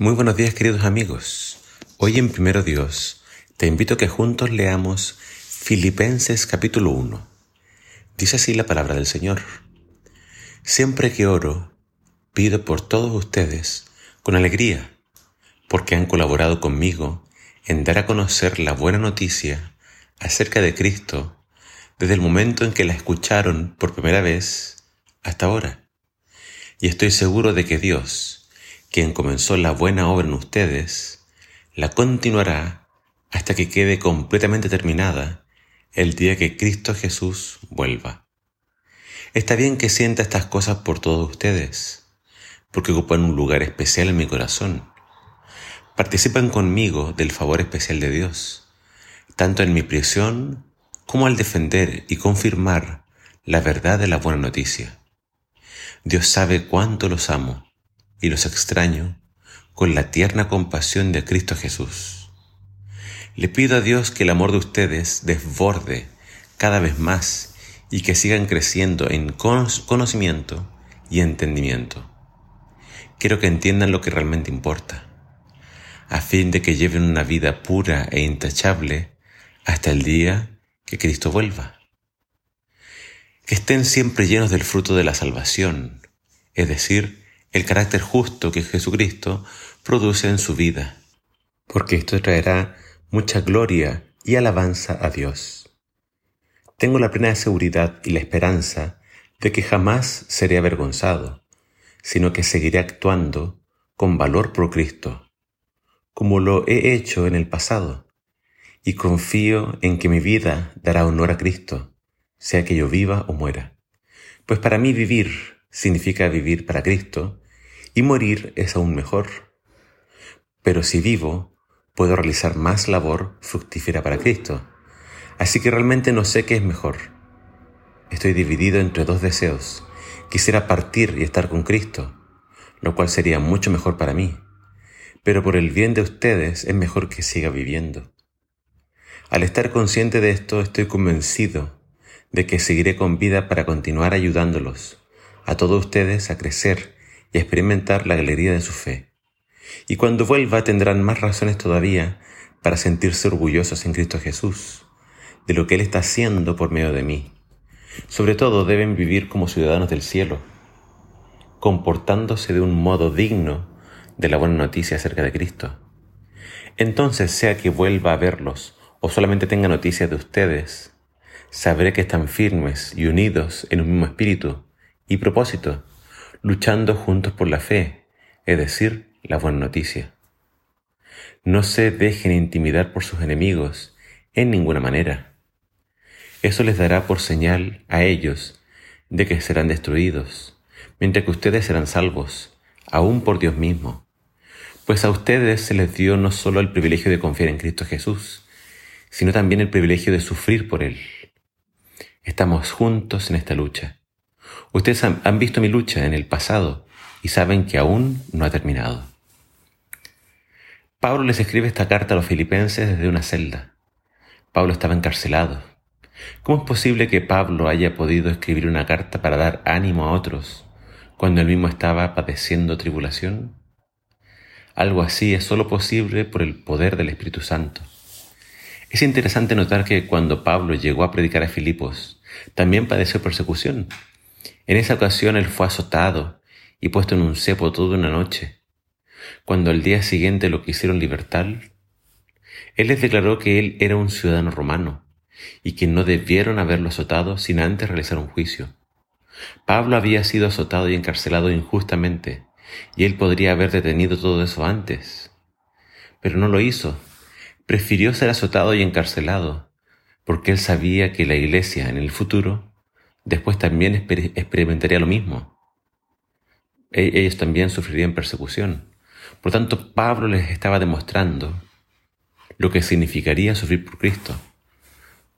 Muy buenos días queridos amigos. Hoy en Primero Dios te invito a que juntos leamos Filipenses capítulo 1. Dice así la palabra del Señor. Siempre que oro, pido por todos ustedes con alegría, porque han colaborado conmigo en dar a conocer la buena noticia acerca de Cristo desde el momento en que la escucharon por primera vez hasta ahora. Y estoy seguro de que Dios, quien comenzó la buena obra en ustedes, la continuará hasta que quede completamente terminada el día que Cristo Jesús vuelva. Está bien que sienta estas cosas por todos ustedes, porque ocupan un lugar especial en mi corazón. Participan conmigo del favor especial de Dios, tanto en mi prisión como al defender y confirmar la verdad de la buena noticia. Dios sabe cuánto los amo y los extraño con la tierna compasión de Cristo Jesús. Le pido a Dios que el amor de ustedes desborde cada vez más y que sigan creciendo en conocimiento y entendimiento. Quiero que entiendan lo que realmente importa, a fin de que lleven una vida pura e intachable hasta el día que Cristo vuelva. Que estén siempre llenos del fruto de la salvación, es decir, el carácter justo que Jesucristo produce en su vida, porque esto traerá mucha gloria y alabanza a Dios. Tengo la plena seguridad y la esperanza de que jamás seré avergonzado, sino que seguiré actuando con valor por Cristo, como lo he hecho en el pasado, y confío en que mi vida dará honor a Cristo, sea que yo viva o muera. Pues para mí vivir significa vivir para Cristo y morir es aún mejor. Pero si vivo, puedo realizar más labor fructífera para Cristo. Así que realmente no sé qué es mejor. Estoy dividido entre dos deseos. Quisiera partir y estar con Cristo, lo cual sería mucho mejor para mí. Pero por el bien de ustedes es mejor que siga viviendo. Al estar consciente de esto, estoy convencido de que seguiré con vida para continuar ayudándolos a todos ustedes a crecer y a experimentar la alegría de su fe. Y cuando vuelva tendrán más razones todavía para sentirse orgullosos en Cristo Jesús, de lo que Él está haciendo por medio de mí. Sobre todo deben vivir como ciudadanos del cielo, comportándose de un modo digno de la buena noticia acerca de Cristo. Entonces, sea que vuelva a verlos o solamente tenga noticias de ustedes, sabré que están firmes y unidos en un mismo espíritu y propósito, luchando juntos por la fe, es decir, la buena noticia. No se dejen intimidar por sus enemigos en ninguna manera. Eso les dará por señal a ellos de que serán destruidos, mientras que ustedes serán salvos, aún por Dios mismo. Pues a ustedes se les dio no solo el privilegio de confiar en Cristo Jesús, sino también el privilegio de sufrir por Él. Estamos juntos en esta lucha Ustedes han, visto mi lucha en el pasado y saben que aún no ha terminado. Pablo les escribe esta carta a los filipenses desde una celda. Pablo estaba encarcelado. ¿Cómo es posible que Pablo haya podido escribir una carta para dar ánimo a otros cuando él mismo estaba padeciendo tribulación? Algo así es solo posible por el poder del Espíritu Santo. Es interesante notar que cuando Pablo llegó a predicar a Filipos, también padeció persecución. En esa ocasión él fue azotado y puesto en un cepo toda una noche. Cuando al día siguiente lo quisieron libertar, él les declaró que él era un ciudadano romano y que no debieron haberlo azotado sin antes realizar un juicio. Pablo había sido azotado y encarcelado injustamente, y él podría haber detenido todo eso antes. Pero no lo hizo. Prefirió ser azotado y encarcelado, porque él sabía que la iglesia en el futuro después también experimentaría lo mismo. E-, ellos también sufrirían persecución. Por tanto, Pablo les estaba demostrando lo que significaría sufrir por Cristo.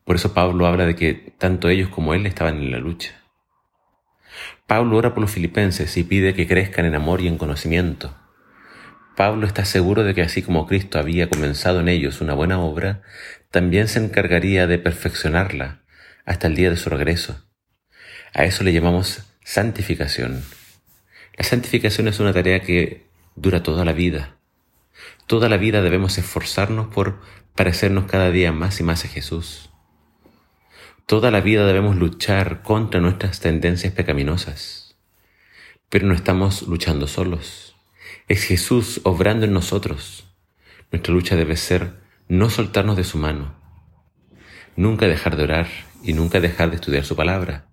Por eso Pablo habla de que tanto ellos como él estaban en la lucha. Pablo ora por los filipenses y pide que crezcan en amor y en conocimiento. Pablo está seguro de que así como Cristo había comenzado en ellos una buena obra, también se encargaría de perfeccionarla hasta el día de su regreso. A eso le llamamos santificación. La santificación es una tarea que dura toda la vida, Toda la vida debemos esforzarnos por parecernos cada día más y más a Jesús. Toda la vida debemos luchar contra nuestras tendencias pecaminosas. Pero no estamos luchando solos. Es Jesús obrando en nosotros. Nuestra lucha debe ser no soltarnos de su mano, nunca dejar de orar y nunca dejar de estudiar su palabra.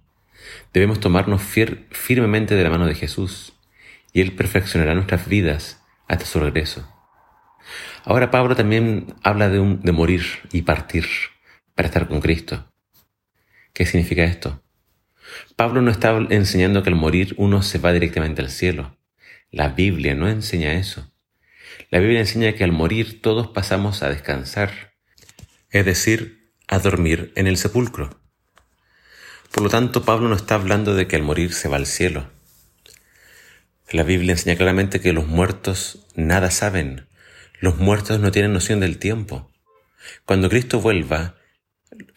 Debemos tomarnos firmemente de la mano de Jesús y Él perfeccionará nuestras vidas hasta su regreso. Ahora Pablo también habla de, de morir y partir para estar con Cristo. ¿Qué significa esto? Pablo no está enseñando que al morir uno se va directamente al cielo. La Biblia no enseña eso. La Biblia enseña que al morir todos pasamos a descansar, es decir, a dormir en el sepulcro. Por lo tanto, Pablo no está hablando de que al morir se va al cielo. La Biblia enseña claramente que los muertos nada saben. Los muertos no tienen noción del tiempo. Cuando Cristo vuelva,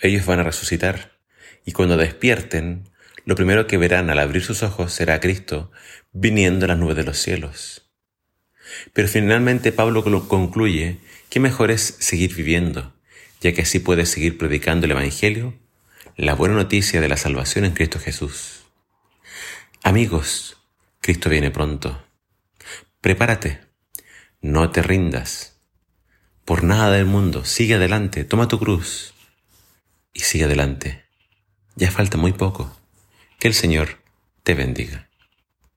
ellos van a resucitar. Y cuando despierten, lo primero que verán al abrir sus ojos será a Cristo viniendo a las nubes de los cielos. Pero finalmente Pablo concluye que mejor es seguir viviendo, ya que así puedes seguir predicando el Evangelio la buena noticia de la salvación en Cristo Jesús. Amigos, Cristo viene pronto. Prepárate, no te rindas. Por nada del mundo, sigue adelante, toma tu cruz y sigue adelante. Ya falta muy poco. Que el Señor te bendiga.